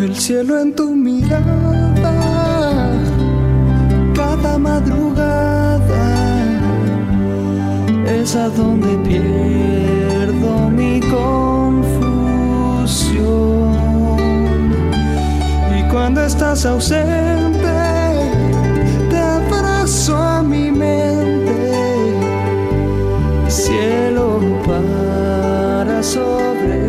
El cielo en tu mirada, cada madrugada es a donde pierdo mi confusión. Y cuando estás ausente, te abrazo a mi mente, cielo para sobrevivir.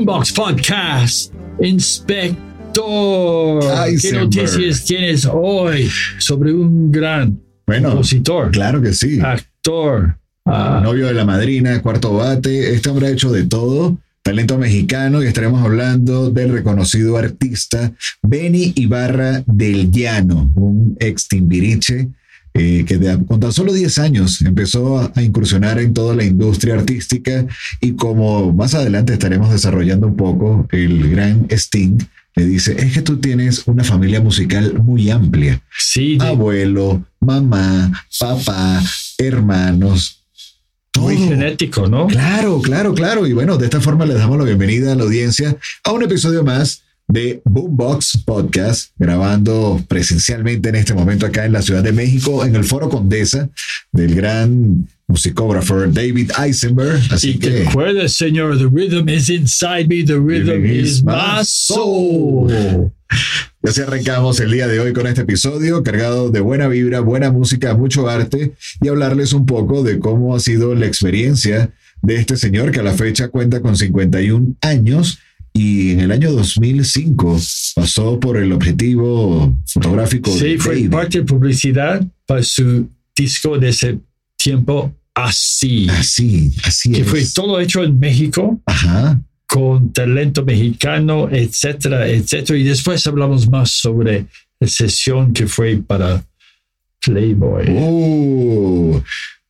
Boombox Podcast, Inspector. ¿Qué noticias tienes hoy sobre un gran Bueno, compositor, claro que sí. actor? ah, Novio de la madrina, cuarto bate. Este hombre ha hecho de todo. Talento mexicano y estaremos hablando del reconocido artista Benny Ibarra del Llano, un ex timbiriche eh, que de- con tan solo 10 años empezó a, a incursionar en toda la industria artística y como más adelante estaremos desarrollando un poco, el gran Sting le dice, es que tú tienes una familia musical muy amplia. sí, abuelo, mamá, papá, hermanos. muy todo. genético, ¿no? Claro, claro, claro. Y bueno, de esta forma les damos la bienvenida a la audiencia a un episodio más de Boombox Podcast, grabando presencialmente en este momento acá en la Ciudad de México, en el Foro Condesa del gran musicógrafo David Eisenberg. Así Y que recuerda, señor, the rhythm is inside me, the rhythm is my soul. Y así arrancamos el día de hoy con este episodio cargado de buena vibra, buena música, mucho arte y hablarles un poco de cómo ha sido la experiencia de este señor que a la fecha cuenta con 51 años y en el año 2005 pasó por el objetivo fotográfico Sí, de fue David. parte de publicidad para su disco de ese tiempo así, Así, así que es. fue todo hecho en México. Ajá. con talento mexicano, etcétera, etcétera. Y después hablamos más sobre la sesión que fue para Playboy. Uh,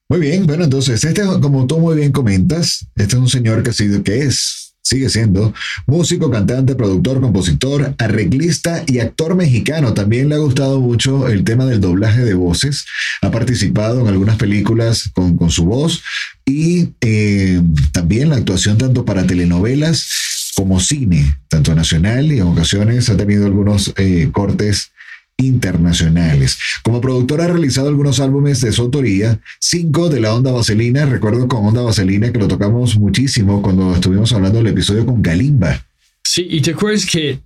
muy bien, bueno, entonces, este, como tú muy bien comentas, este es un señor que ha sido, que es, sigue siendo músico, cantante, productor, compositor, arreglista y actor mexicano. También le ha gustado mucho el tema del doblaje de voces. Ha participado en algunas películas con, con su voz y eh, también la actuación tanto para telenovelas como cine, tanto nacional y en ocasiones ha tenido algunos eh, cortes internacionales. Como productor ha realizado algunos álbumes de su autoría, cinco de la Onda Vaselina, recuerdo con Onda Vaselina que lo tocamos muchísimo cuando estuvimos hablando del episodio con Galimba. Sí, y te acuerdas que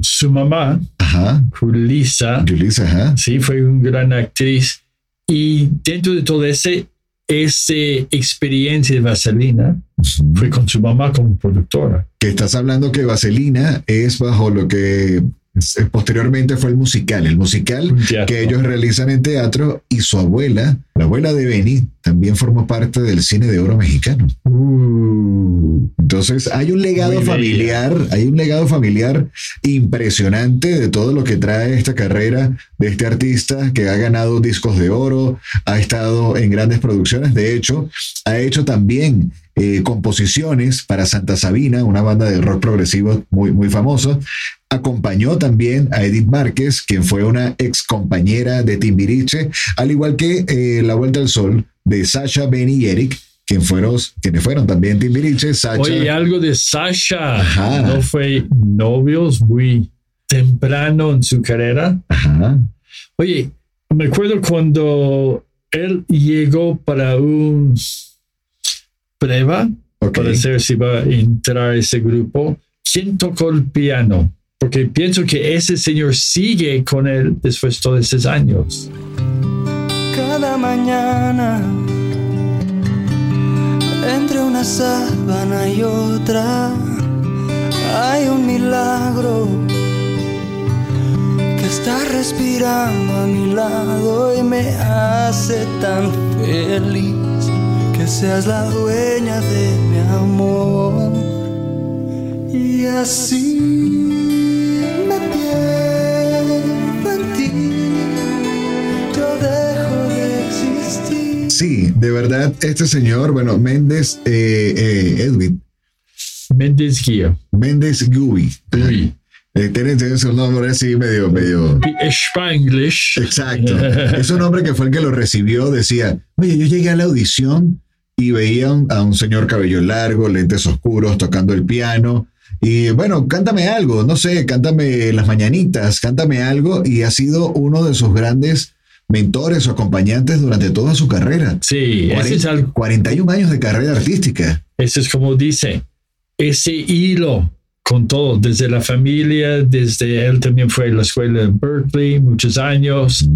su mamá, Ajá, Julissa, Julissa, ajá. sí, fue una gran actriz. Y dentro de todo ese, esa experiencia de Vaselina fue con su mamá como productora. Que estás hablando que Vaselina es bajo lo que posteriormente fue el musical, el musical que ellos realizan en teatro y su abuela, la abuela de Benny, también formó parte del cine de oro mexicano. Uh, Entonces hay un legado bella. familiar, hay un legado familiar impresionante de todo lo que trae esta carrera de este artista que ha ganado discos de oro, ha estado en grandes producciones, de hecho, ha hecho también eh, composiciones para Santa Sabina, una banda de rock progresivo muy, muy famosa. Acompañó también a Edith Márquez, quien fue una ex compañera de Timbiriche, al igual que eh, La Vuelta al Sol de Sasha, Benny y Eric, quien fueron, quienes fueron también Timbiriche, Sasha. Oye, algo de Sasha. Ajá. ¿No fue novios muy temprano en su carrera? Ajá. Oye, me acuerdo cuando él llegó para un prueba Ok. para saber si va a entrar ese grupo. ¿Quién tocó el piano? Porque pienso que ese señor sigue con él después de todos esos años. cada mañana entre una sábana y otra hay un milagro que está respirando a mi lado y me hace tan feliz que seas la dueña de mi amor y así me pierdo en ti. Yo dejo de existir. Sí, de verdad, este señor, bueno, Méndez eh, eh, Edwin, Méndez Guía. Méndez Gui. Gui. Eh, tiene, nombre así medio, medio. Spanglish. Exacto. Es un hombre que fue el que lo recibió. Decía, oye, yo llegué a la audición y veía a un, señor cabello largo, lentes oscuros, tocando el piano. Y bueno, cántame algo, no sé, cántame las mañanitas, cántame algo. Y ha sido uno de sus grandes mentores o acompañantes durante toda su carrera. Sí, ese es, 40 algo- 41 años de carrera artística. eso es como dice, ese hilo con todo, desde la familia, desde él también fue a la escuela en Berkeley muchos años.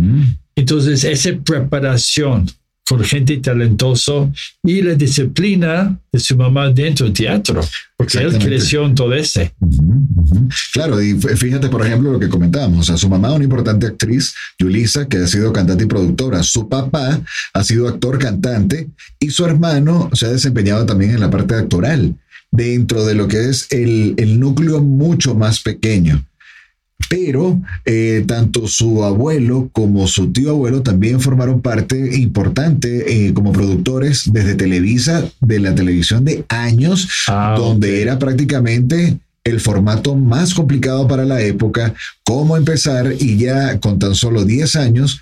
Entonces, esa preparación con gente talentoso y la disciplina de su mamá dentro del teatro, porque él creció en todo ese. Ujú, ujú. Claro, y fíjate, por ejemplo, lo que comentábamos. O sea, su mamá, una importante actriz, Yulisa, que ha sido cantante y productora. Su papá ha sido actor, cantante, y su hermano se ha desempeñado también en la parte actoral, dentro de lo que es el, el núcleo mucho más pequeño. Pero eh, tanto su abuelo como su tío abuelo también formaron parte importante eh, como productores desde Televisa, de la televisión de años, Ah, donde era prácticamente el formato más complicado para la época, cómo empezar y ya con tan solo 10 años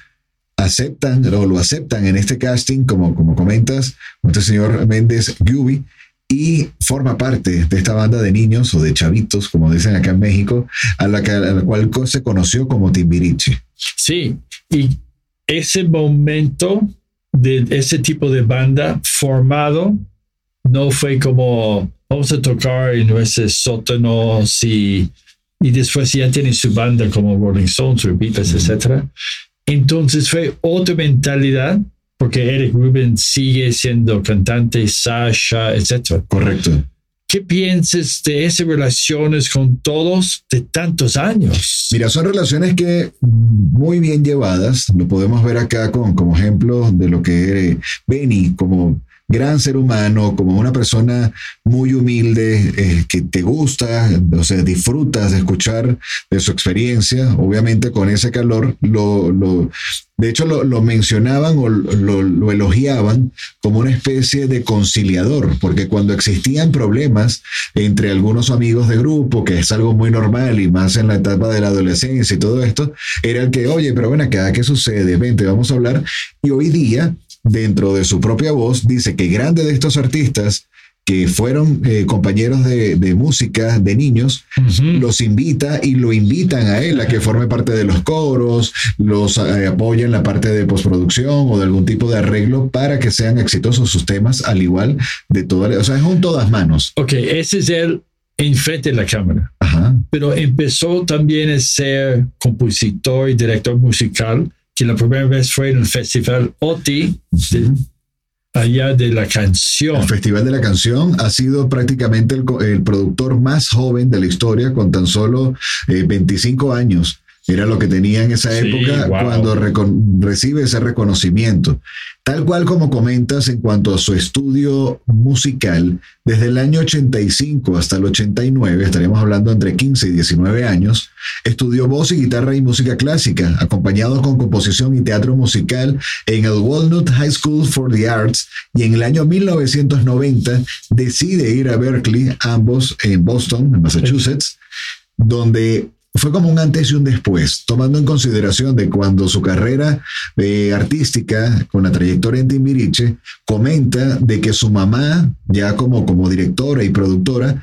aceptan o lo aceptan en este casting, como, como comentas, este señor Méndez Gubi, y forma parte de esta banda de niños o de chavitos, como dicen acá en México, a la, que- a la cual se conoció como Timbiriche. Sí, y ese momento de ese tipo de banda formado no fue como vamos a tocar en nuestros sótanos y, y después ya tienen su banda como Rolling Stones, o Beatles, etc. Entonces fue otra mentalidad porque Eric Rubin sigue siendo cantante, Sasha, etc. Correcto. ¿Qué piensas de esas relaciones con todos de tantos años? Mira, son relaciones que muy bien llevadas, lo podemos ver acá con, como ejemplo de lo que Benny, como gran ser humano, como una persona muy humilde, eh, que te gusta, o sea, disfrutas de escuchar de su experiencia, obviamente con ese calor, lo, lo- de hecho lo, lo mencionaban o lo, lo elogiaban como una especie de conciliador, porque cuando existían problemas entre algunos amigos de grupo, que es algo muy normal y más en la etapa de la adolescencia y todo esto, era el que, oye, pero ven acá, ¿qué sucede? Vente, vamos a hablar. Y hoy día, dentro de su propia voz, dice que grandes de estos artistas que fueron eh, compañeros de, de música de niños, Ujú. los invita y lo invitan a él a que forme parte de los coros, los eh, apoya en la parte de postproducción o de algún tipo de arreglo para que sean exitosos sus temas, al igual de todas, o sea, es un todas manos. Ok, ese es él enfrente de la cámara. Ajá. pero empezó también a ser compositor y director musical, que la primera vez fue en el festival OTI, de- allá de la canción. El Festival de la Canción ha sido prácticamente el, el productor más joven de la historia con tan solo eh, 25 años. Era lo que tenía en esa Sí, época wow. cuando recibe ese reconocimiento. Tal cual como comentas en cuanto a su estudio musical, desde el año 85 hasta el 89, estaríamos hablando entre 15 y 19 años, estudió voz y guitarra y música clásica, acompañado con composición y teatro musical en el Walnut High School for the Arts y en el año 1990 decide ir a Berkeley, ambos en Boston, en Massachusetts, donde fue como un antes y un después, tomando en consideración de cuando su carrera eh, artística con la trayectoria en Timbiriche comenta de que su mamá, ya como, como directora y productora,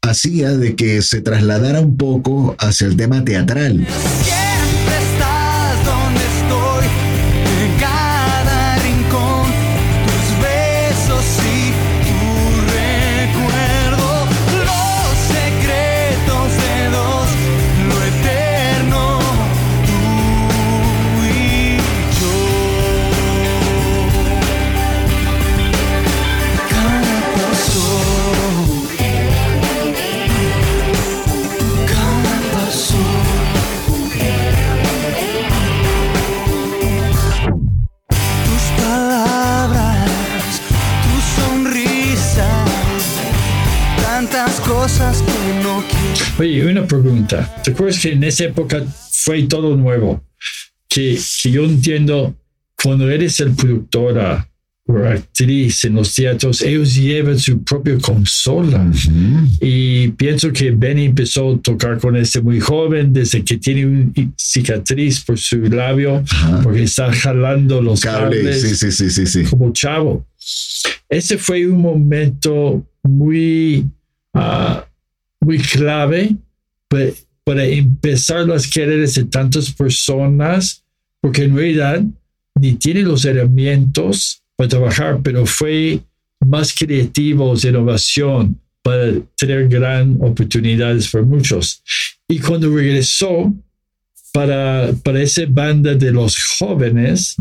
hacía de que se trasladara un poco hacia el tema teatral. Siempre Oye, una pregunta. ¿Te acuerdas que en esa época fue todo nuevo? Que, que yo entiendo, cuando eres el productora o actriz en los teatros, ellos llevan su propia consola. Y pienso que Benny empezó a tocar con este muy joven, desde que tiene una cicatriz por su labio, porque está jalando los Cable, cables sí, sí, sí, como chavo. Ese fue un momento muy, ah, muy clave pa- para empezar las carreras de tantas personas, porque en realidad ni tiene los herramientas para trabajar, pero fue más creativos, innovación, para tener gran oportunidades para muchos. Y cuando regresó para, para esa banda de los jóvenes,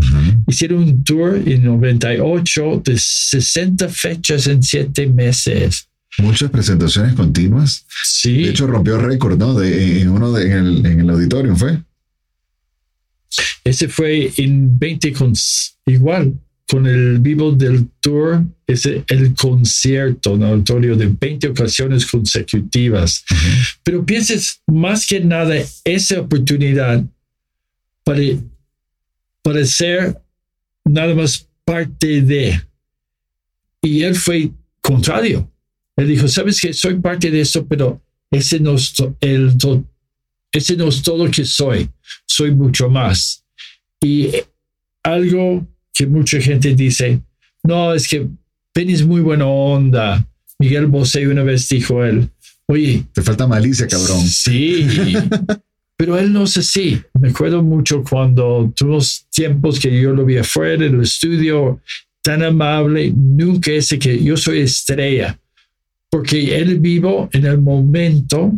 hicieron un tour en 98 de 60 fechas en 7 meses. Muchas presentaciones continuas. Sí, De hecho, rompió récord, ¿no? De, en uno de, en, el, en el ¿fue? ese fue en 20 con, igual, con el vivo del tour, ese el concierto en auditorio de 20 ocasiones consecutivas. Pero pienses más que nada esa oportunidad para, para ser nada más parte de. Y él fue contrario. Él dijo, sabes que soy parte de esto, pero ese no es, el ese no es todo que soy. Soy mucho más. Y algo que mucha gente dice, no, es que Penny es muy buena onda. Miguel Bosé una vez dijo él, oye, Te falta malicia, cabrón. Sí, pero él no es así. Me acuerdo mucho cuando tuvimos tiempos que yo lo vi afuera en el estudio, tan amable, nunca ese que yo soy estrella, porque él vivo en el momento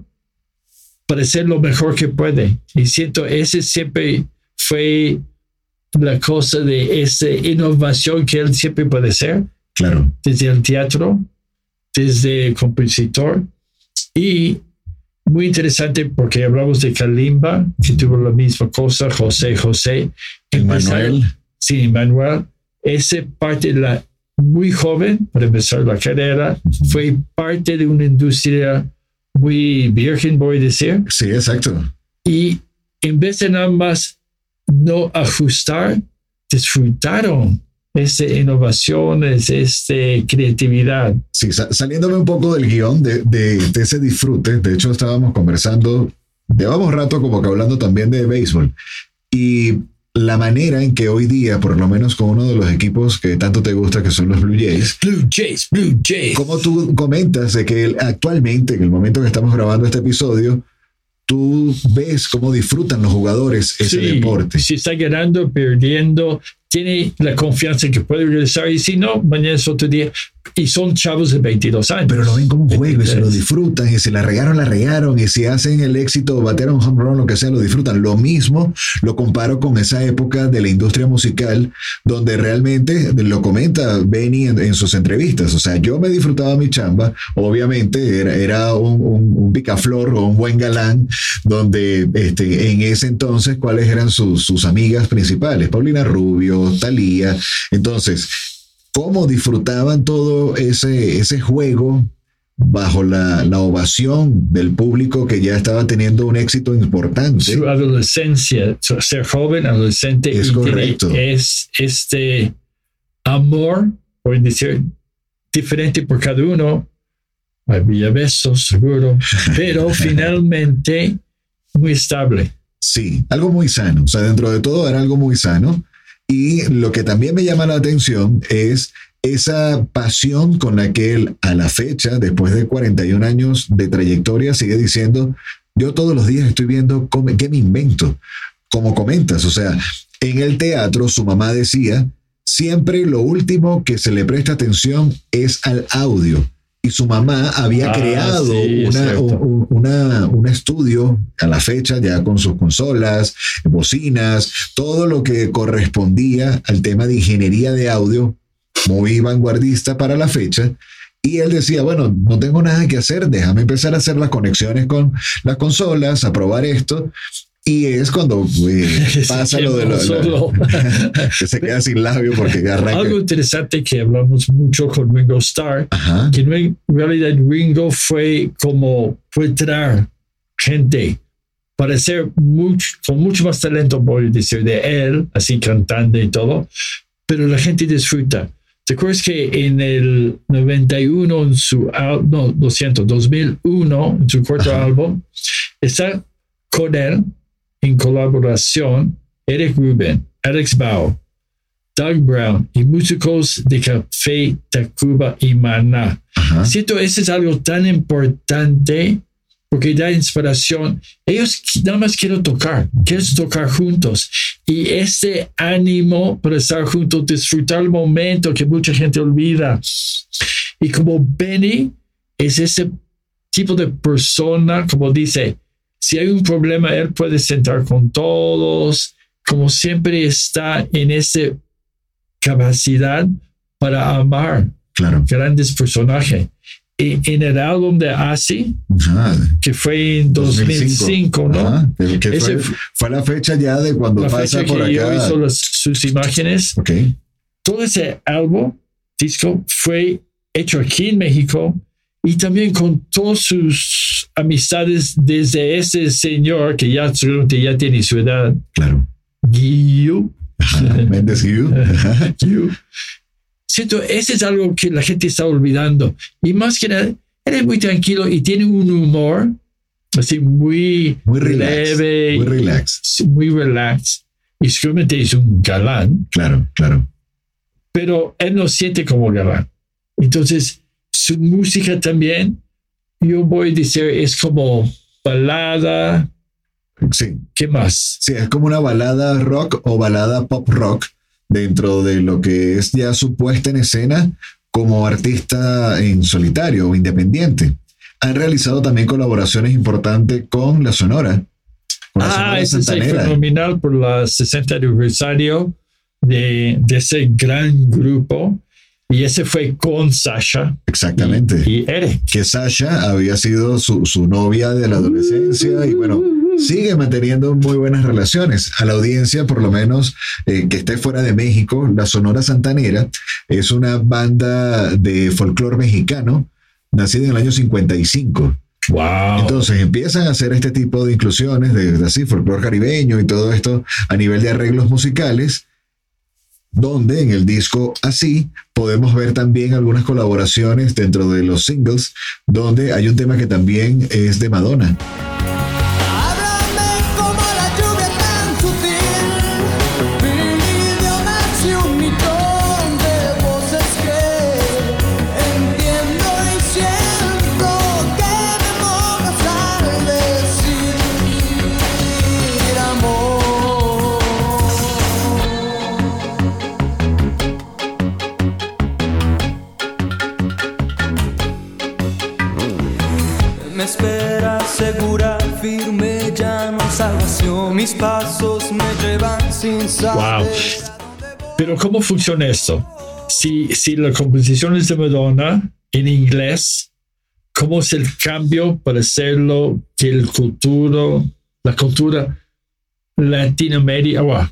para ser lo mejor que puede. Y siento, ese siempre fue la cosa de esa innovación que él siempre puede ser Claro. desde el teatro, desde compositor y muy interesante porque hablamos de Kalimba, que tuvo la misma cosa, José José. Emmanuel. Sí, Manuel. Ese parte de la muy joven para empezar la carrera, fue parte de una industria muy virgen, voy a decir, Sí, exacto. y en vez de nada más no ajustar, disfrutaron esa innovación, este, creatividad. Sí, sa- saliéndome un poco del guion de, de- de ese disfrute, de hecho estábamos conversando, llevamos rato como que hablando también de béisbol y la manera en que hoy día, por lo menos con uno de los equipos que tanto te gusta, que son los Blue Jays, Blue Jays, Blue Jays. como tú comentas de que actualmente, en el momento que estamos grabando este episodio, tú ves cómo disfrutan los jugadores ese Sí, deporte. Si está ganando, perdiendo, tiene la confianza que puede regresar y si no, mañana es otro día. Y son chavos de 22 años. Pero lo ven como un juego y se lo 23. disfrutan. Y si la regaron, la regaron. Y si hacen el éxito, batearon un home run, lo que sea, lo disfrutan. Lo mismo lo comparo con esa época de la industria musical, donde realmente lo comenta Benny en, en sus entrevistas. O sea, yo me disfrutaba mi chamba. Obviamente era, era un, un, un picaflor o un buen galán, donde este, en ese entonces, ¿cuáles eran sus, sus amigas principales? Paulina Rubio, Talía. Entonces, cómo disfrutaban todo ese, ese juego bajo la, la ovación del público que ya estaba teniendo un éxito importante. su adolescencia, su- ser joven, adolescente, Es correcto. es este amor, por decir, diferente por cada uno. Había besos, seguro, pero finalmente muy estable. Sí, algo muy sano. O sea, dentro de todo era algo muy sano. Y lo que también me llama la atención es esa pasión con la que él a la fecha, después de 41 años de trayectoria, sigue diciendo, yo todos los días estoy viendo cómo- qué me invento. Como comentas, o sea, en el teatro su mamá decía, siempre lo último que se le presta atención es al audio. Y su mamá había Ah, creado sí, una, un, una- un estudio a la fecha ya con sus consolas, bocinas, todo lo que correspondía al tema de ingeniería de audio, muy vanguardista para la fecha. Y él decía, bueno, no tengo nada que hacer, déjame empezar a hacer las conexiones con las consolas, a probar esto. Y es cuando eh, pasa lo de lo, Solo. que se queda sin labio porque arranca. Algo interesante que hablamos mucho con Ringo Starr, Ajá. que en realidad Ringo fue como fue traer gente para ser mucho, con mucho más talento, a decir, de él, así cantando y todo, pero la gente disfruta. ¿Te acuerdas que en el 91, en su, no, lo siento, 2001, en su cuarto Ajá. álbum, está con él en colaboración Eric Rubin, Alex Bauer, Doug Brown y músicos de Café Tacuba y Maná. Ajá. Siento, eso es algo tan importante porque da inspiración. Ellos nada más quieren tocar, quieren tocar juntos. Y ese ánimo para estar juntos, disfrutar el momento que mucha gente olvida. Y como Benny es ese tipo de persona, como dice, si hay un problema, él puede sentar con todos, como siempre está en esa capacidad para amar Claro. grandes personajes. Y en el álbum de Asi, Ajá. que fue en 2005, ¿no? Ajá. Que- fue, la fecha ya de cuando La pasa fecha por que yo acá. hizo las- sus imágenes. Todo ese álbum, disco, fue hecho aquí en México y también con todas sus amistades desde ese señor que ya, seguramente ya tiene su edad, Claro. Ajá. Méndez. Guiu. Siento, ese es algo que la gente está olvidando. Y más que nada, él es muy tranquilo y tiene un humor así muy, Muy relax. leve, Muy relax. muy relax. Y seguramente es un galán, Claro, claro. pero él no siente como galán. Entonces, su música también, yo voy a decir, es como balada. Sí. ¿Qué más? Sí, es como una balada rock o balada pop rock dentro de lo que es ya su puesta en escena como artista en solitario o independiente. Han realizado también colaboraciones importantes con la Sonora. Con la Ah, Sonora ese es fenomenal por la 60 aniversario de, de ese gran grupo. Y ese fue con Sasha Exactamente. y, y Eric. que Sasha había sido su, su novia de la adolescencia y bueno, sigue manteniendo muy buenas relaciones. A la audiencia, por lo menos eh, que esté fuera de México, la Sonora Santanera es una banda de folclore mexicano nacida en el año 55. Wow. Entonces empiezan a hacer este tipo de inclusiones de así, folclore caribeño y todo esto a nivel de arreglos musicales, donde en el disco así podemos ver también algunas colaboraciones dentro de los singles, donde hay un tema que también es de Madonna. Wow. Pero ¿cómo funciona esto? Si, si la composición es de Madonna en inglés, ¿cómo es el cambio para hacerlo que el la cultura Latinoamérica, wow.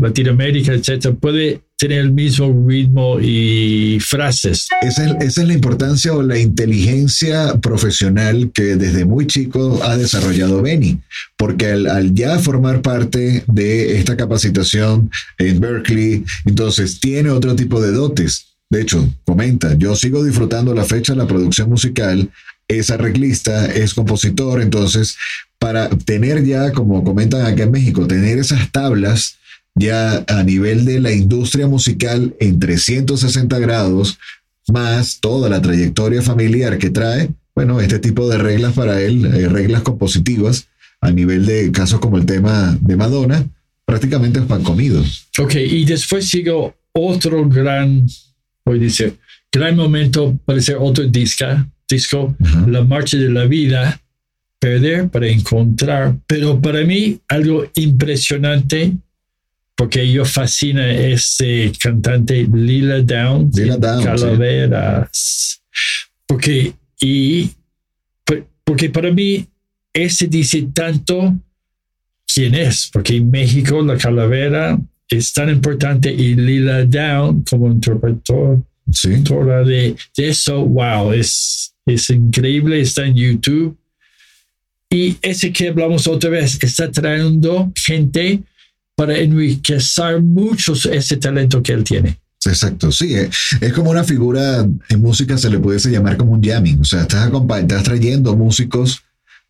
Latinoamérica, etcétera, puede tener el mismo ritmo y frases? Esa es, la importancia o la inteligencia profesional que desde muy chico ha desarrollado Benny, porque al, al ya formar parte de esta capacitación en Berkeley, entonces tiene otro tipo de dotes. De hecho, comenta, yo sigo disfrutando la fecha la producción musical, es arreglista, es compositor, entonces para tener ya, como comentan acá en México, tener esas tablas ya a nivel de la industria musical en 360 grados, más toda la trayectoria familiar que trae, bueno, este tipo de reglas para él, eh, reglas compositivas, a nivel de casos como el tema de Madonna, prácticamente es pan comido. Ok, y después sigo otro gran, a decir, gran momento para hacer otro disca, disco, Ajá. La Marcha de la Vida, Perder para Encontrar. Pero para mí, algo impresionante, porque yo fascina este cantante Lila Downs, Lila en Downs, sí. Calaveras. Porque, y, por- porque para mí, ese dice tanto quién es, porque en México la calavera es tan importante y Lila Down como interpretor Sí. de, de eso, wow, es, es increíble, está en YouTube. Y ese que hablamos otra vez, está trayendo gente para enriquecer mucho ese talento que él tiene. Exacto, sí, eh, es como una figura en música se le pudiese llamar como un jamming, o sea, estás, estás trayendo músicos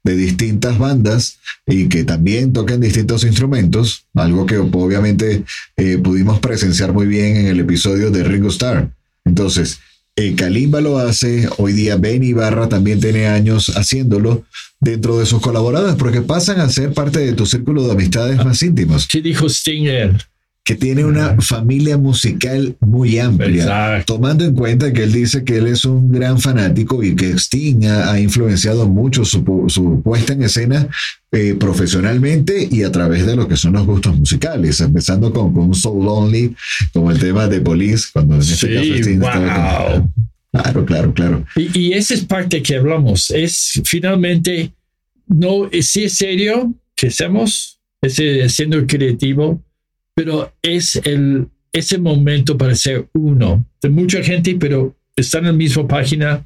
de distintas bandas y que también tocan distintos instrumentos, algo que obviamente eh, pudimos presenciar muy bien en el episodio de Ringo Starr. Entonces, eh, Kalimba lo hace, hoy día Ben Ibarra también tiene años haciéndolo dentro de sus colaboradores, porque pasan a ser parte de tu círculo de amistades más íntimos ¿Qué dijo Sting él? Que tiene una familia musical muy amplia, Exacto. tomando en cuenta que él dice que él es un gran fanático y que Sting ha, ha influenciado mucho su, su puesta en escena eh, profesionalmente y a través de lo que son los gustos musicales, empezando con, con So Lonely, como el tema de Police, cuando en este Sí, caso Sting estaba con- wow. Claro, claro, claro. Y, y esa es parte que hablamos. Es finalmente, no, es- sí es serio que hacemos, es eh, siendo creativo, pero es el, ese momento para ser uno de mucha gente, pero están en la misma página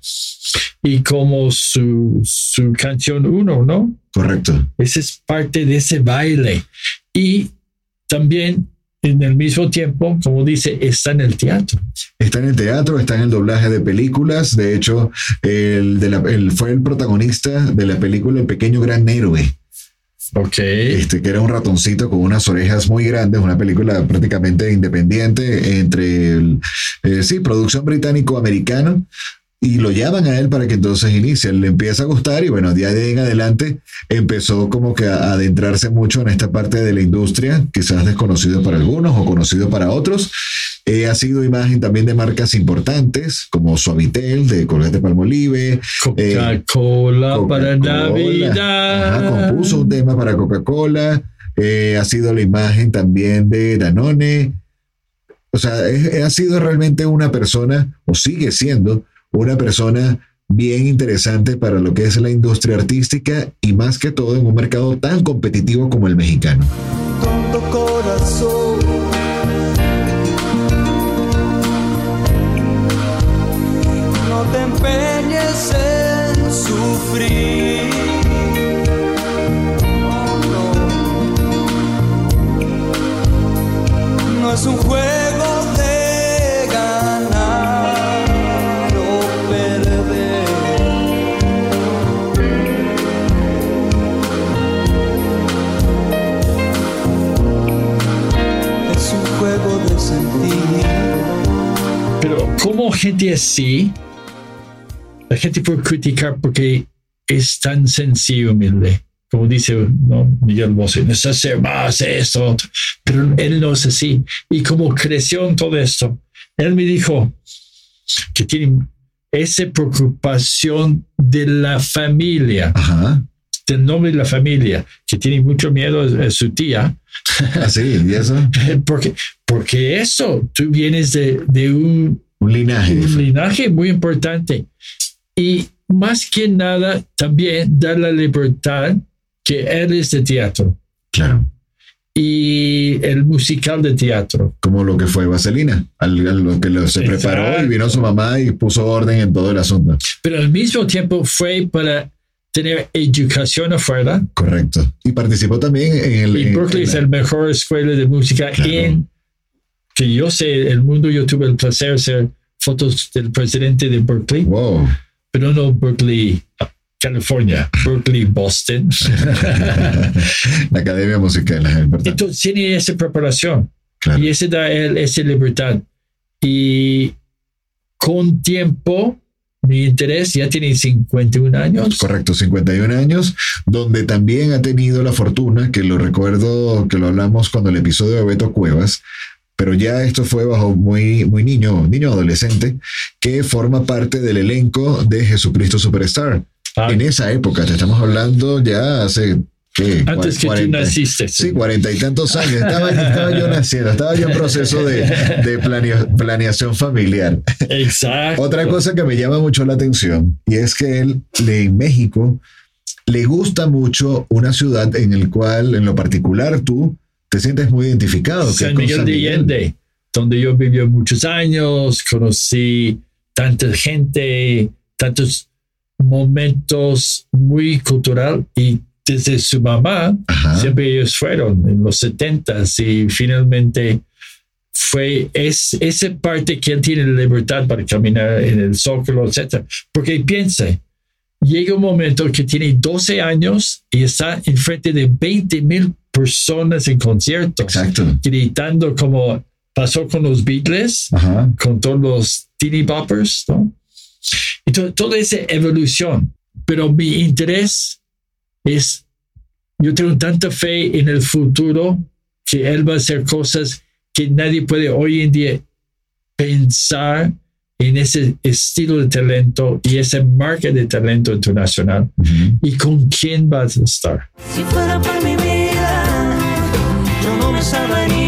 y como su, su canción uno, ¿no? Correcto. Esa es parte de ese baile. Y también en el mismo tiempo, como dice, está en el teatro. Está en el teatro, está en el doblaje de películas. De hecho, el de la- el- fue el protagonista de la película El pequeño gran héroe. Ok. este, que era un ratoncito con unas orejas muy grandes, una película prácticamente independiente entre, el, eh, sí, producción británico-americano, y lo llaman a él para que entonces inicie. Le empieza a gustar y bueno, de ahí en adelante empezó como que a adentrarse mucho en esta parte de la industria, quizás desconocido para algunos o conocido para otros. Eh, ha sido imagen también de marcas importantes como Suavitel, de Colgate Palmolive, Coca-Cola para. Navidad. Ajá, compuso un tema para Coca-Cola. eh, ha sido la imagen también de Danone. O sea, es- ha sido realmente una persona, o sigue siendo, una persona bien interesante para lo que es la industria artística y más que todo en un mercado tan competitivo como el mexicano. tonto corazón. No te empeñes en sufrir. No, es un juego Como gente así, la gente puede criticar porque es tan sencillo, humilde. Como dice ¿no? Miguel Bosé, hacer más eso, otro. pero él no es así. Y como creció en todo esto, él me dijo que tiene esa preocupación de la familia, Ajá. del nombre de la familia, que tiene mucho miedo a a su tía, Así, y eso, porque, porque eso, tú vienes de, de un, un linaje. un linaje muy importante. Y más que nada, también dar la libertad que él es de teatro Claro. y el musical de teatro. Como lo que fue Vaselina, al, lo que lo- se Exacto. preparó y vino su mamá y puso orden en todo el asunto. Pero al mismo tiempo fue para tener educación afuera. Correcto. Y participó también en el. Y Berkeley en es la mejor escuela de música Claro. en que yo sé el mundo. Yo tuve el placer de hacer fotos del presidente de Berkeley, Wow. pero no Berkeley, California, Berkeley, Boston. la Academia Musical. es. Entonces tiene esa preparación Claro. y ese da él esa libertad. Y con tiempo, mi interés ya tiene 51 años. Correcto, 51 años, donde también ha tenido la fortuna, que lo recuerdo que lo hablamos cuando el episodio de Beto Cuevas, pero ya esto fue bajo muy, muy niño, niño adolescente, que forma parte del elenco de Jesucristo Superstar. Ah, En esa época, te estamos hablando ya hace, ¿qué? antes que tú 40 naciste. Sí, cuarenta y tantos años. Estaba, estaba yo naciendo, estaba yo en proceso de, de planea- planeación familiar. Exacto. Otra cosa que me llama mucho la atención y es que él en México le gusta mucho una ciudad en el cual, en lo particular, tú te sientes muy identificado. San Miguel San de. Allende, donde yo viví muchos años, conocí tanta gente, tantos momentos muy cultural y desde su mamá, Ajá. siempre ellos fueron en los 70 y finalmente fue es, esa parte que él tiene libertad para caminar en el zócalo, etc. Porque piensa, llega un momento que tiene 12 años y está enfrente de 20 mil personas en conciertos Exacto. gritando como pasó con los Beatles, Ajá. con todos los teeny boppers, ¿no? To- toda esa evolución. Pero mi interés es, yo tengo tanta fe en el futuro que él va a hacer cosas que nadie puede hoy en día pensar en ese estilo de talento y esa marca de talento internacional. Ujú. ¿Y con quién vas a estar? Si fuera por mi vida, yo no me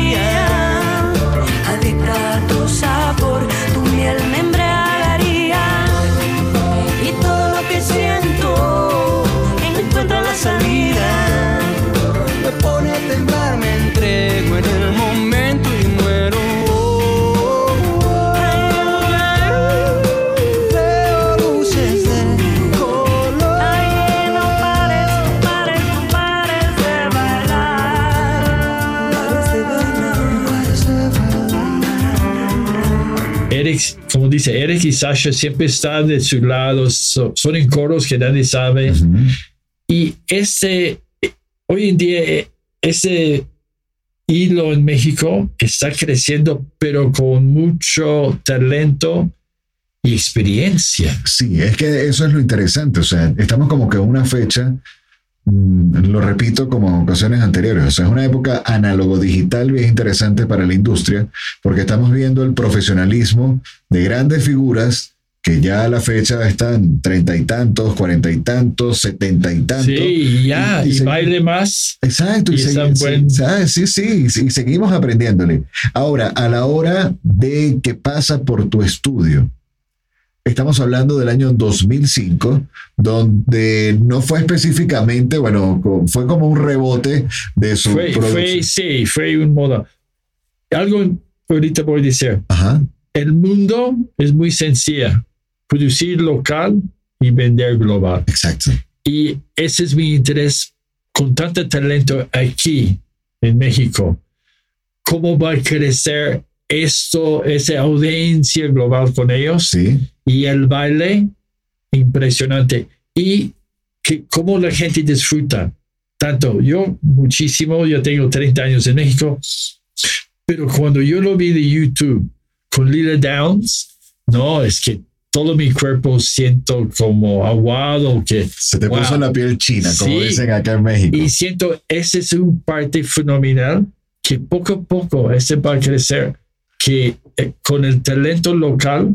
como dice, Eric y Sasha siempre están de su lado, so- son en coros que nadie sabe. Ujú. Y ese, hoy en día, eh, ese hilo en México está creciendo, pero con mucho talento y experiencia. Sí, es que eso es lo interesante. O sea, estamos como que en una fecha, lo repito como en ocasiones anteriores, o sea, es una época análogo digital bien interesante para la industria, porque estamos viendo el profesionalismo de grandes figuras que ya a la fecha están treinta y tantos, cuarenta y tantos, setenta y tantos. Sí, ya, Y- y y, se- baile más. Exacto, y, Y sí, buen- ¿sabes? sí, sí, sí, y seguimos aprendiéndole. Ahora, a la hora de que pasa por tu estudio, estamos hablando del año 2005, donde no fue específicamente, bueno, fue como un rebote de su Fue, producción. fue, sí, fue un modo. Algo ahorita voy a decir. Ajá, El mundo es muy sencilla. Producir local y vender global. exacto. Y ese es mi interés con tanto talento aquí en México. ¿Cómo va a crecer esto, esa audiencia global con ellos? Sí, Y el baile, impresionante. Y que cómo la gente disfruta. Tanto yo muchísimo, yo tengo 30 años en México, pero cuando yo lo vi de YouTube con Lila Downs, no, es que todo mi cuerpo siento como aguado, que se te Wow. puso la piel china, como Sí. dicen acá en México. y siento, ese es un parte fenomenal que poco a poco ese va a crecer, que eh, con el talento local,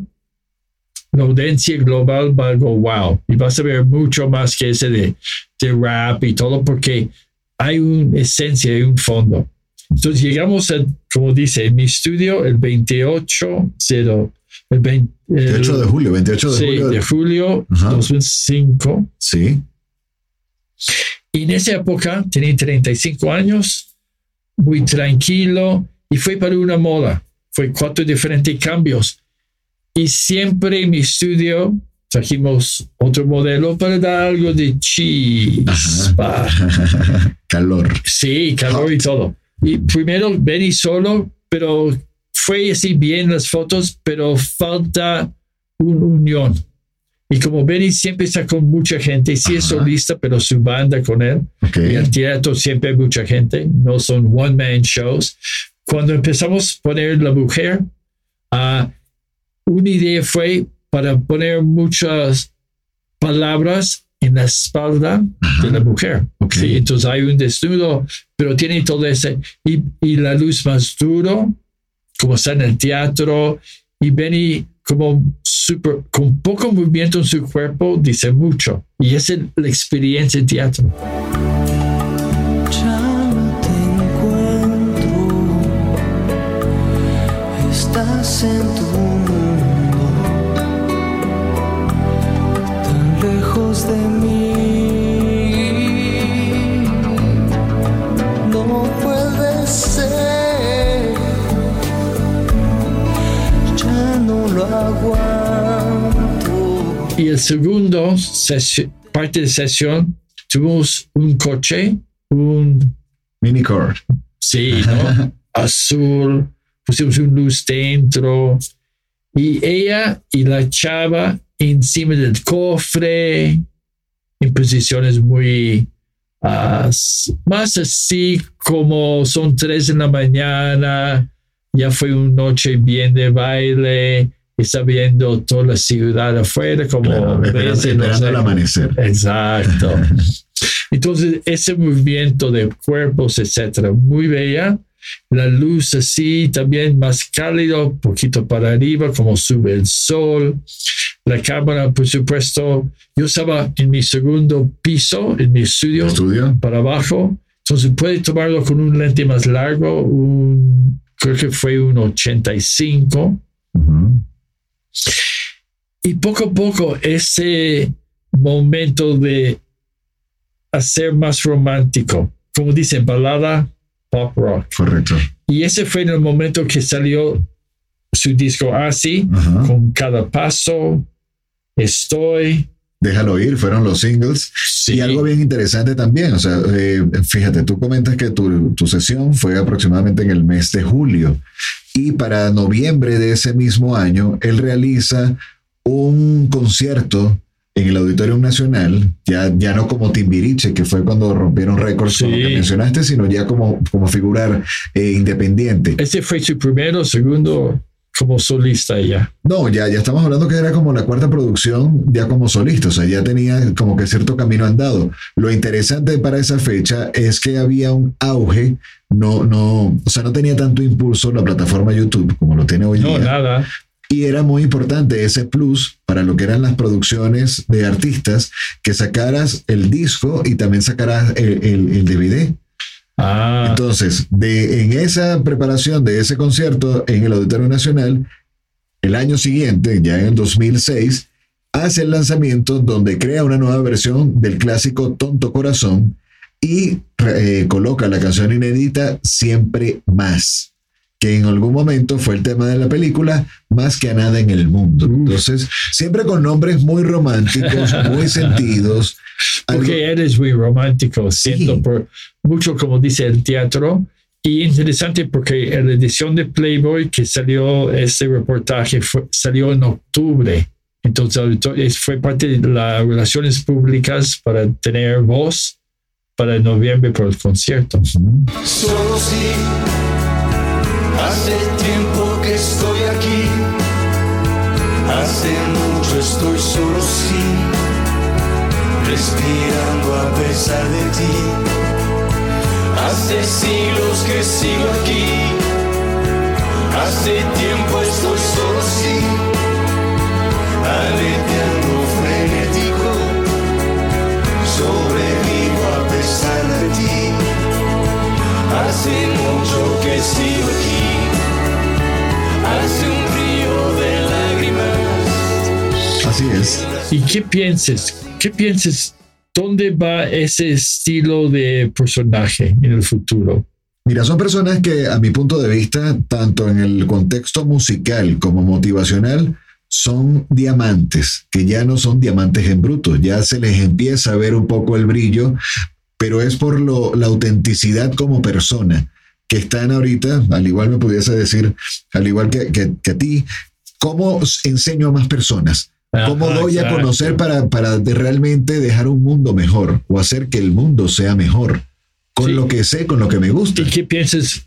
la audiencia global va a go wow. Y vas a ver mucho más que ese de, de rap y todo, porque hay una esencia, hay un fondo. Entonces llegamos a, como dice, en mi estudio el 28, 0, el 20, el- 28 de julio, 28 de sí, julio. de julio Ajá. 2005. Sí, Y en esa época tenía 35 años, muy tranquilo, y fue para una moda. Fue cuatro diferentes cambios. Y siempre en mi estudio trajimos otro modelo para dar algo de chispa. calor. Sí, calor y todo. Y primero Benny solo, pero fue así bien las fotos, pero falta una unión. Y como Benny siempre está con mucha gente, sí es Ajá. solista, pero su banda con él. Ok. Y al teatro siempre hay mucha gente, no son one-man shows. Cuando empezamos a poner la mujer, ah, una idea fue para poner muchas palabras en la espalda de la mujer. Ok. Sí, entonces hay un desnudo, pero tiene todo ese, y, y la luz más duro, como está en el teatro, y Benny como super, con poco movimiento en su cuerpo, dice mucho. Y esa es la experiencia en teatro. Ya no te encuentro, estás en tu Y el segundo parte de sesión, tuvimos un coche, un, Minicore. sí, ¿no? Azul, pusimos un luz dentro. Y ella y la chava encima del cofre, en posiciones muy s- más así como son tres de la mañana, ya fue una noche bien de baile, está viendo toda la ciudad afuera, como Claro, esperando, los- esperando el amanecer. Exacto. Entonces, ese movimiento de cuerpos, etcétera, muy bella. La luz así también más cálido, poquito para arriba, como sube el sol. La cámara, por supuesto, yo estaba en mi segundo piso, en mi estudio, ¿Estudio? para abajo. Entonces puede tomarlo con un lente más largo, un, creo que fue un 85. Ujú. Y poco a poco ese momento de hacer más romántico, como dicen, balada pop rock. Correcto. Y ese fue en el momento que salió su disco así, Ajá. con cada paso, estoy. Déjalo ir, fueron los singles. Sí. Y algo bien interesante también, o sea, eh, fíjate, tú comentas que tu, tu sesión fue aproximadamente en el mes de julio y para noviembre de ese mismo año, él realiza un concierto en el Auditorium Nacional, ya, ya no como Timbiriche, que fue cuando rompieron récords con lo que Sí. mencionaste, sino ya como, como figura eh, independiente. Ese fue su primero, segundo como solista ya. No, ya, ya estamos hablando que era como la cuarta producción ya como solista, o sea, ya tenía como que cierto camino andado. Lo interesante para esa fecha es que había un auge, no, no, o sea, no tenía tanto impulso la plataforma YouTube como lo tiene hoy No, día. nada. Y era muy importante ese plus para lo que eran las producciones de artistas, que sacaras el disco y también sacaras el, el- el DVD. Ah, Entonces, de, en esa preparación de ese concierto en el Auditorio Nacional, el año siguiente, ya en el 2006, hace el lanzamiento donde crea una nueva versión del clásico Tonto Corazón y eh, coloca la canción inédita Siempre Más, que en algún momento fue el tema de la película Más que a nada en el mundo. Entonces, siempre con nombres muy románticos, muy sentidos. algo- porque eres muy romántico, siento por mucho como dice el teatro. Y interesante porque en la edición de Playboy que salió este reportaje fue- salió en octubre. Entonces es- fue parte de las relaciones públicas para tener voz para noviembre por el concierto. Solo sí, hace tiempo que estoy aquí. Hace mucho estoy solo sí, respirando a pesar de ti. Hace siglos que sigo aquí. Hace tiempo estoy solo sí, aleteando frenético. Sobrevivo a pesar de ti. Hace mucho que sigo aquí. Así es. ¿Y qué piensas? ¿Qué piensas? ¿Dónde va ese estilo de personaje en el futuro? Mira, son personas que a mi punto de vista, tanto en el contexto musical como motivacional, son diamantes, que ya no son diamantes en bruto, ya se les empieza a ver un poco el brillo, pero es por lo, la autenticidad como persona que están ahorita, al igual me pudiese decir, al igual que, que- que a ti, ¿cómo enseño a más personas? ¿Cómo doy a exacto. conocer para, para de realmente dejar un mundo mejor o hacer que el mundo sea mejor? Con Sí. lo que sé, con lo que me gusta. ¿Y qué piensas?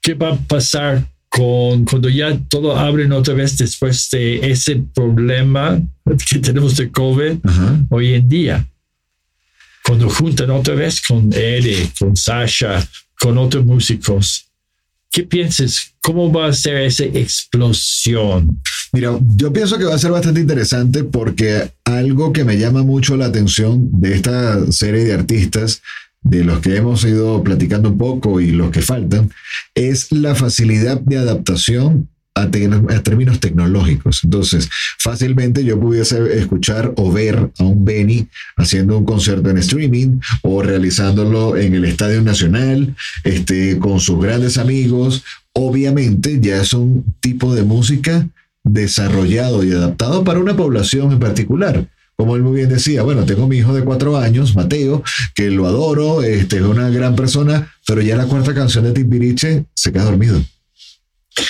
¿Qué va a pasar con cuando ya todo abren otra vez después de ese problema que tenemos de COVID Ajá. hoy en día? Cuando juntan otra vez con Eddie, con Sasha, con otros músicos, ¿qué piensas? ¿Cómo va a ser esa explosión? Mira, yo pienso que va a ser bastante interesante porque algo que me llama mucho la atención de esta serie de artistas, de los que hemos ido platicando un poco y los que faltan, es la facilidad de adaptación a, a términos tecnológicos. Entonces, fácilmente yo pudiese escuchar o ver a un Benny haciendo un concierto en streaming o realizándolo en el Estadio Nacional, este, con sus grandes amigos. Obviamente ya es un tipo de música desarrollado y adaptado para una población en particular. como él muy bien decía, bueno, tengo mi hijo de cuatro años, Mateo, que lo adoro, este, es una gran persona, pero ya la cuarta canción de Timbiriche se queda dormido.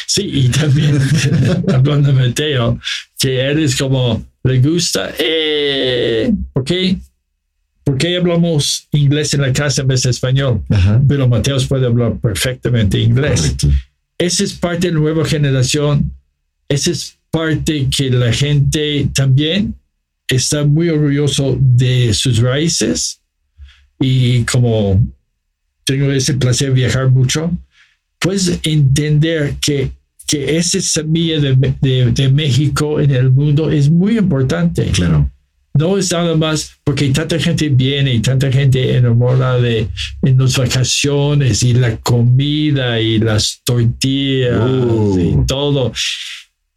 Sí, y también hablando de Mateo, que eres como, le gusta, eh, ¿por qué? ¿Por qué hablamos inglés en la casa en vez de español? Ajá. Pero Mateo puede hablar perfectamente inglés. Correcto. Esa es parte de la nueva generación. Esa es parte que la gente también está muy orgulloso de sus raíces. Y como tengo ese placer de viajar mucho, puedes entender que, que esa semilla de, de- de México en el mundo es muy importante. Claro. No es nada más porque tanta gente viene y tanta gente enamora de en las vacaciones y la comida y las tortillas Uh. y todo.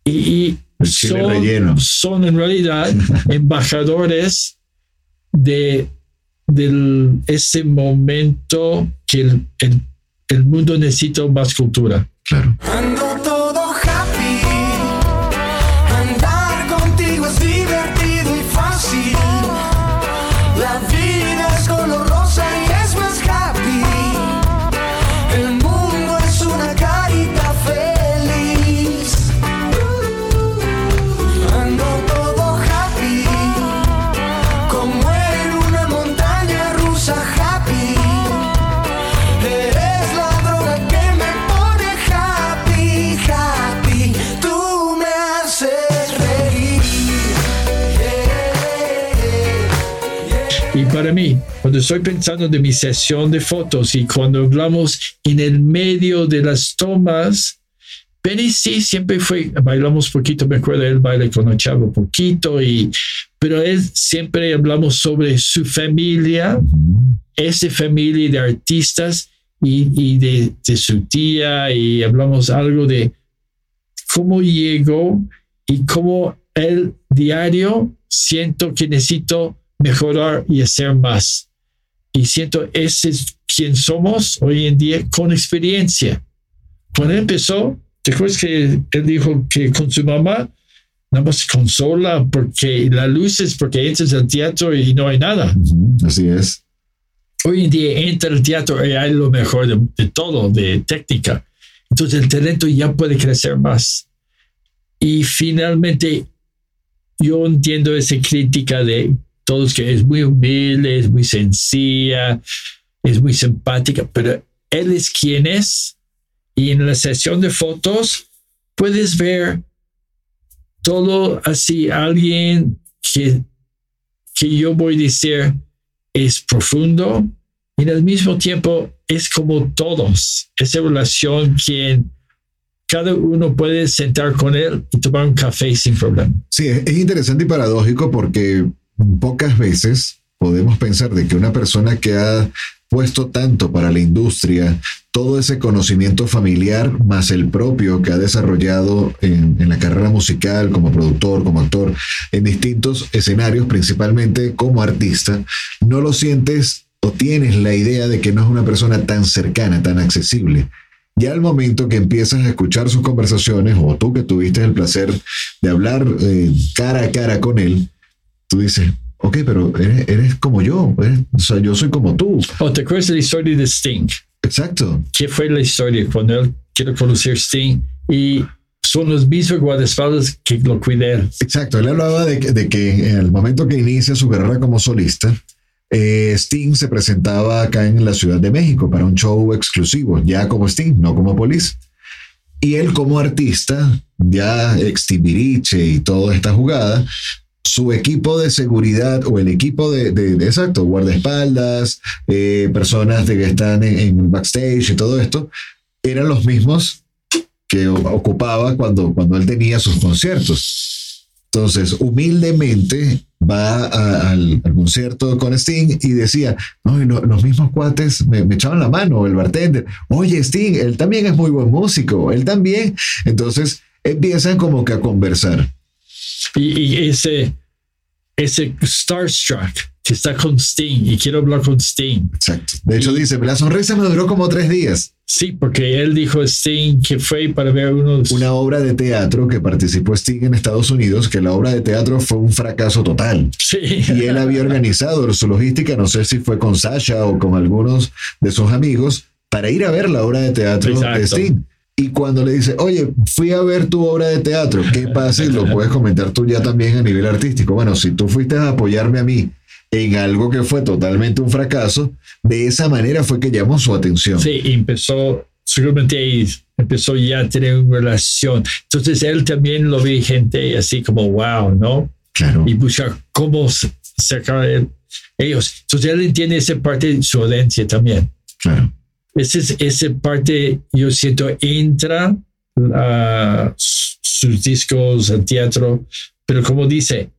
Y, chile relleno. son en realidad embajadores de del, ese momento que el, el- el mundo necesita más cultura. Claro. Para mí, cuando estoy pensando de mi sesión de fotos y cuando hablamos en el medio de las tomas, Benny sí siempre fue, bailamos poquito, me acuerdo, él baila con Ochavo poquito, y, pero él siempre hablamos sobre su familia, esa familia de artistas y, y de, de su tía, y hablamos algo de cómo llegó y cómo el diario siento que necesito mejorar y hacer más. Y siento ese es quien somos hoy en día con experiencia. Cuando él empezó, ¿te acuerdas que él dijo que con su mamá nada más consola porque la luz es porque entras al teatro y no hay nada? Así es. Hoy en día entra al teatro y hay lo mejor de, de todo, de técnica. Entonces el talento ya puede crecer más. Y finalmente, yo entiendo esa crítica de todos que es muy humilde, es muy sencilla, es muy simpática, pero él es quien es. Y en la sesión de fotos puedes ver todo así, alguien que, que yo voy a decir es profundo y al mismo tiempo es como todos, esa relación que cada uno puede sentar con él y tomar un café sin problema. Sí, es interesante y paradójico porque pocas veces podemos pensar de que una persona que ha puesto tanto para la industria, todo ese conocimiento familiar más el propio que ha desarrollado en, en la carrera musical como productor, como actor, en distintos escenarios, principalmente como artista, no lo sientes o tienes la idea de que no es una persona tan cercana, tan accesible. Ya al momento que empiezas a escuchar sus conversaciones, o tú que tuviste el placer de hablar eh, cara a cara con él, tú dices, ok, pero eres, eres como yo, eres- o sea, yo soy como tú. ¿O te acuerdas de la historia de Sting? Exacto. ¿Qué fue la historia cuando él quiere conocer Sting? Y son los mismos guardaespaldas que lo cuidan. Exacto, él hablaba de, que- de que en el momento que inicia su carrera como solista, eh, Sting se presentaba acá en la Ciudad de México para un show exclusivo, ya como Sting, no como Police. Y él como artista, ya ex y toda esta jugada, su equipo de seguridad o el equipo de, de- exacto, guardaespaldas, eh, personas de que están en, backstage y todo esto, eran los mismos que ocupaba cuando, cuando él tenía sus conciertos. Entonces, humildemente va al, concierto con Sting y decía, no, los mismos cuates me, me echaban la mano, el bartender, oye Sting, él también es muy buen músico, él también. Entonces, empiezan como que a conversar. Y, y ese, ese Starstruck que está con Sting y quiero hablar con Sting. Exacto. De hecho, dice, la sonrisa me duró como tres días. Sí, porque él dijo Sting que fue para ver unos... Una obra de teatro que participó Sting en Estados Unidos, que la obra de teatro fue un fracaso total. Sí. Y él había organizado su logística, no sé si fue con Sasha o con algunos de sus amigos, para ir a ver la obra de teatro de Exacto. Sting. Y cuando le dice, oye, fui a ver tu obra de teatro, ¿qué pasa? Y lo puedes comentar tú ya también a nivel artístico. Bueno, si tú fuiste a apoyarme a mí en algo que fue totalmente un fracaso, de esa manera fue que llamó su atención. Sí, empezó, seguramente ahí empezó ya a tener una relación. Entonces él también lo vi gente así como, wow, ¿no? Claro. Y buscar cómo sacar el- ellos. Entonces él entiende esa parte de su audiencia también. Claro. Esa es esa parte, yo siento, entra a sus discos, al teatro, pero como dice,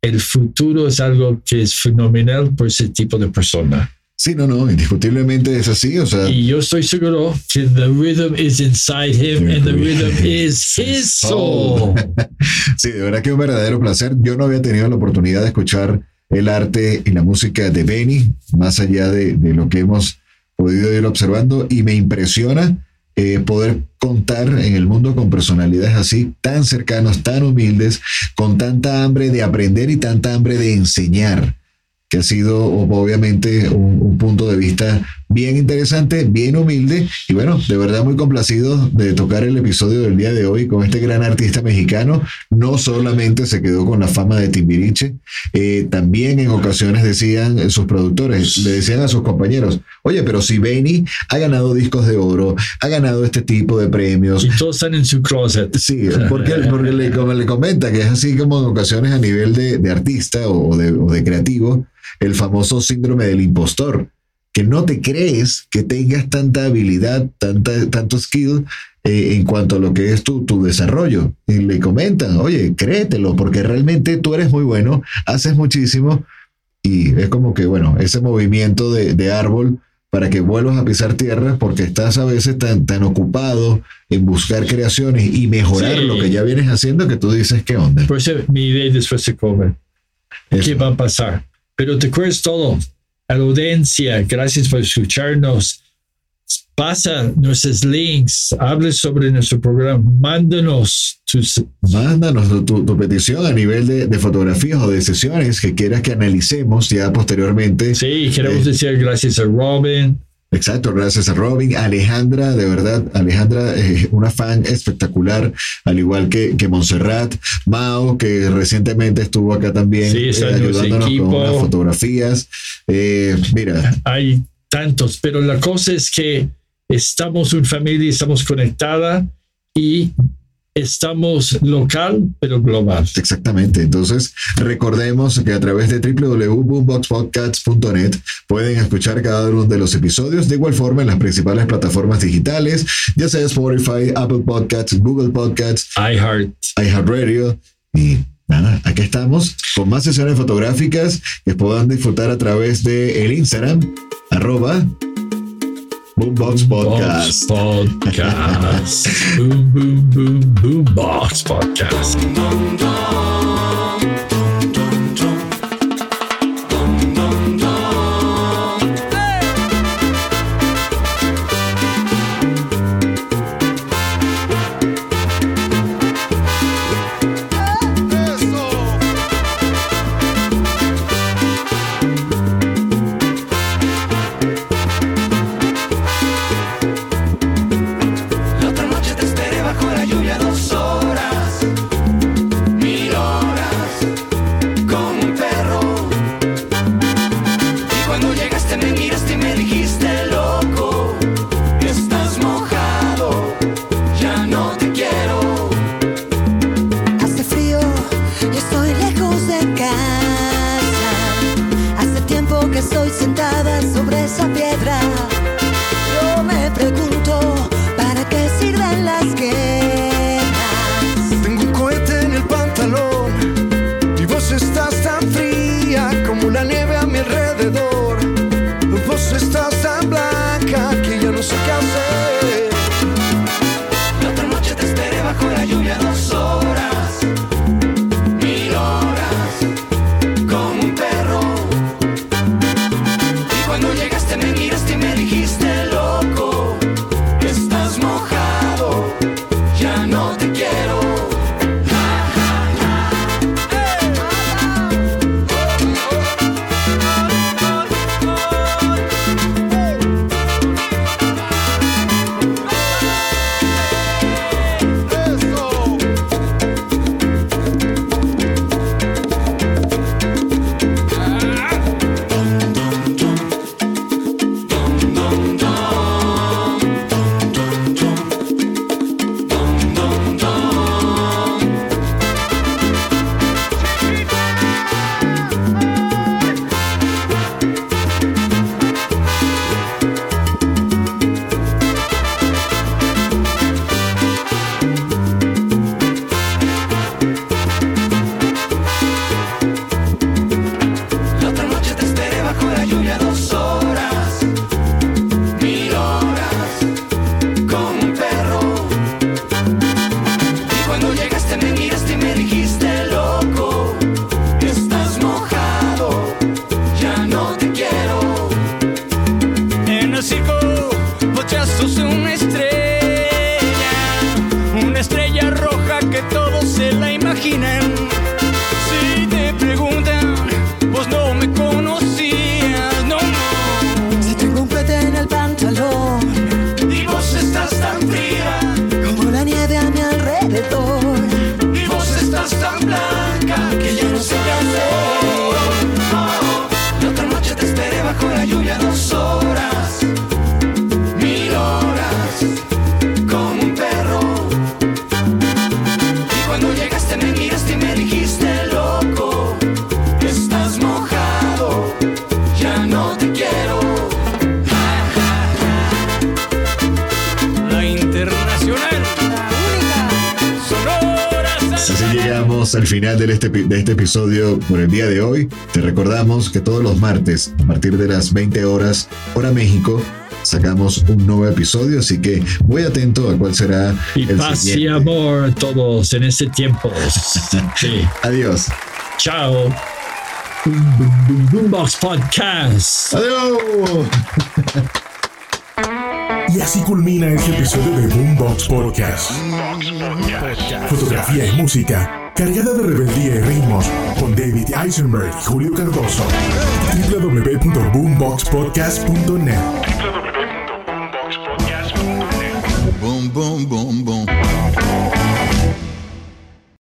el futuro es algo que es fenomenal por ese tipo de persona. Sí, no, no, indiscutiblemente es así, o sea, Y yo estoy seguro que the rhythm is inside him and the rhythm is his soul. sí, de verdad que es un verdadero placer. Yo no había tenido la oportunidad de escuchar el arte y la música de Benny, más allá de, de lo que hemos podido ir observando, y me impresiona eh, poder contar en el mundo con personalidades así, tan cercanos, tan humildes, con tanta hambre de aprender y tanta hambre de enseñar que ha sido obviamente un, punto de vista bien interesante, bien humilde y bueno, de verdad muy complacido de tocar el episodio del día de hoy con este gran artista mexicano. No solamente se quedó con la fama de Timbiriche, eh, también en ocasiones decían sus productores, le decían a sus compañeros, oye, pero si Benny ha ganado discos de oro, ha ganado este tipo de premios. Y todos están en su closet. Sí, porque, porque le, como le comenta que es así como en ocasiones a nivel de, de artista o de, o de creativo, el famoso síndrome del impostor, que no te crees que tengas tanta habilidad, tanta, tanto skill eh, en cuanto a lo que es tu, tu desarrollo. Y le comentan, oye, créetelo, porque realmente tú eres muy bueno, haces muchísimo, y es como que, bueno, ese movimiento de, de árbol para que vuelvas a pisar tierra, porque estás a veces tan, tan ocupado en buscar creaciones y mejorar Sí. lo que ya vienes haciendo que tú dices, ¿qué onda? Por eso mi idea después de comer. ¿Qué Eso. va a pasar? Pero te acuerdas todo. A la audiencia, gracias por escucharnos. Pasa nuestros links, hable sobre nuestro programa, mándanos tus. Mándanos tu, tu petición a nivel de, de fotografías o de sesiones que quieras que analicemos ya posteriormente. Sí, queremos Eh. decir gracias a Robin. Exacto, gracias a Robin. Alejandra, de verdad, Alejandra es una fan espectacular, al igual que, que Montserrat. Mao, que recientemente estuvo acá también Sí, en nuestro ayudándonos equipo. con unas fotografías. Eh, mira, Hay tantos, pero la cosa es que estamos una familia, estamos conectada y estamos local, pero global. Exactamente. Entonces, recordemos que a través de www.boomboxpodcasts.net pueden escuchar cada uno de los episodios de igual forma en las principales plataformas digitales, ya sea Spotify, Apple Podcasts, Google Podcasts, iHeart. iHeartRadio y nada, aquí estamos con más sesiones fotográficas que puedan disfrutar a través de el Instagram arroba Boombox Podcast. Box Podcast. boom, boom, boom, boom, Box Podcast. Final de este, de este episodio por el día de hoy. Te recordamos que todos los martes, a partir de las 20 horas, hora México, sacamos un nuevo episodio, así que muy atento a cuál será Y el paz y siguiente. amor a todos en este tiempo. Sí. Adiós. Chao. Boom, boom, boom, Boombox Podcast. Adiós. Y así culmina este episodio de Boombox Podcast. Fotografía y música cargada de rebeldía y ritmos, con David Eisenberg y Julio Cardoso. www.boomboxpodcast.net www.boomboxpodcast.net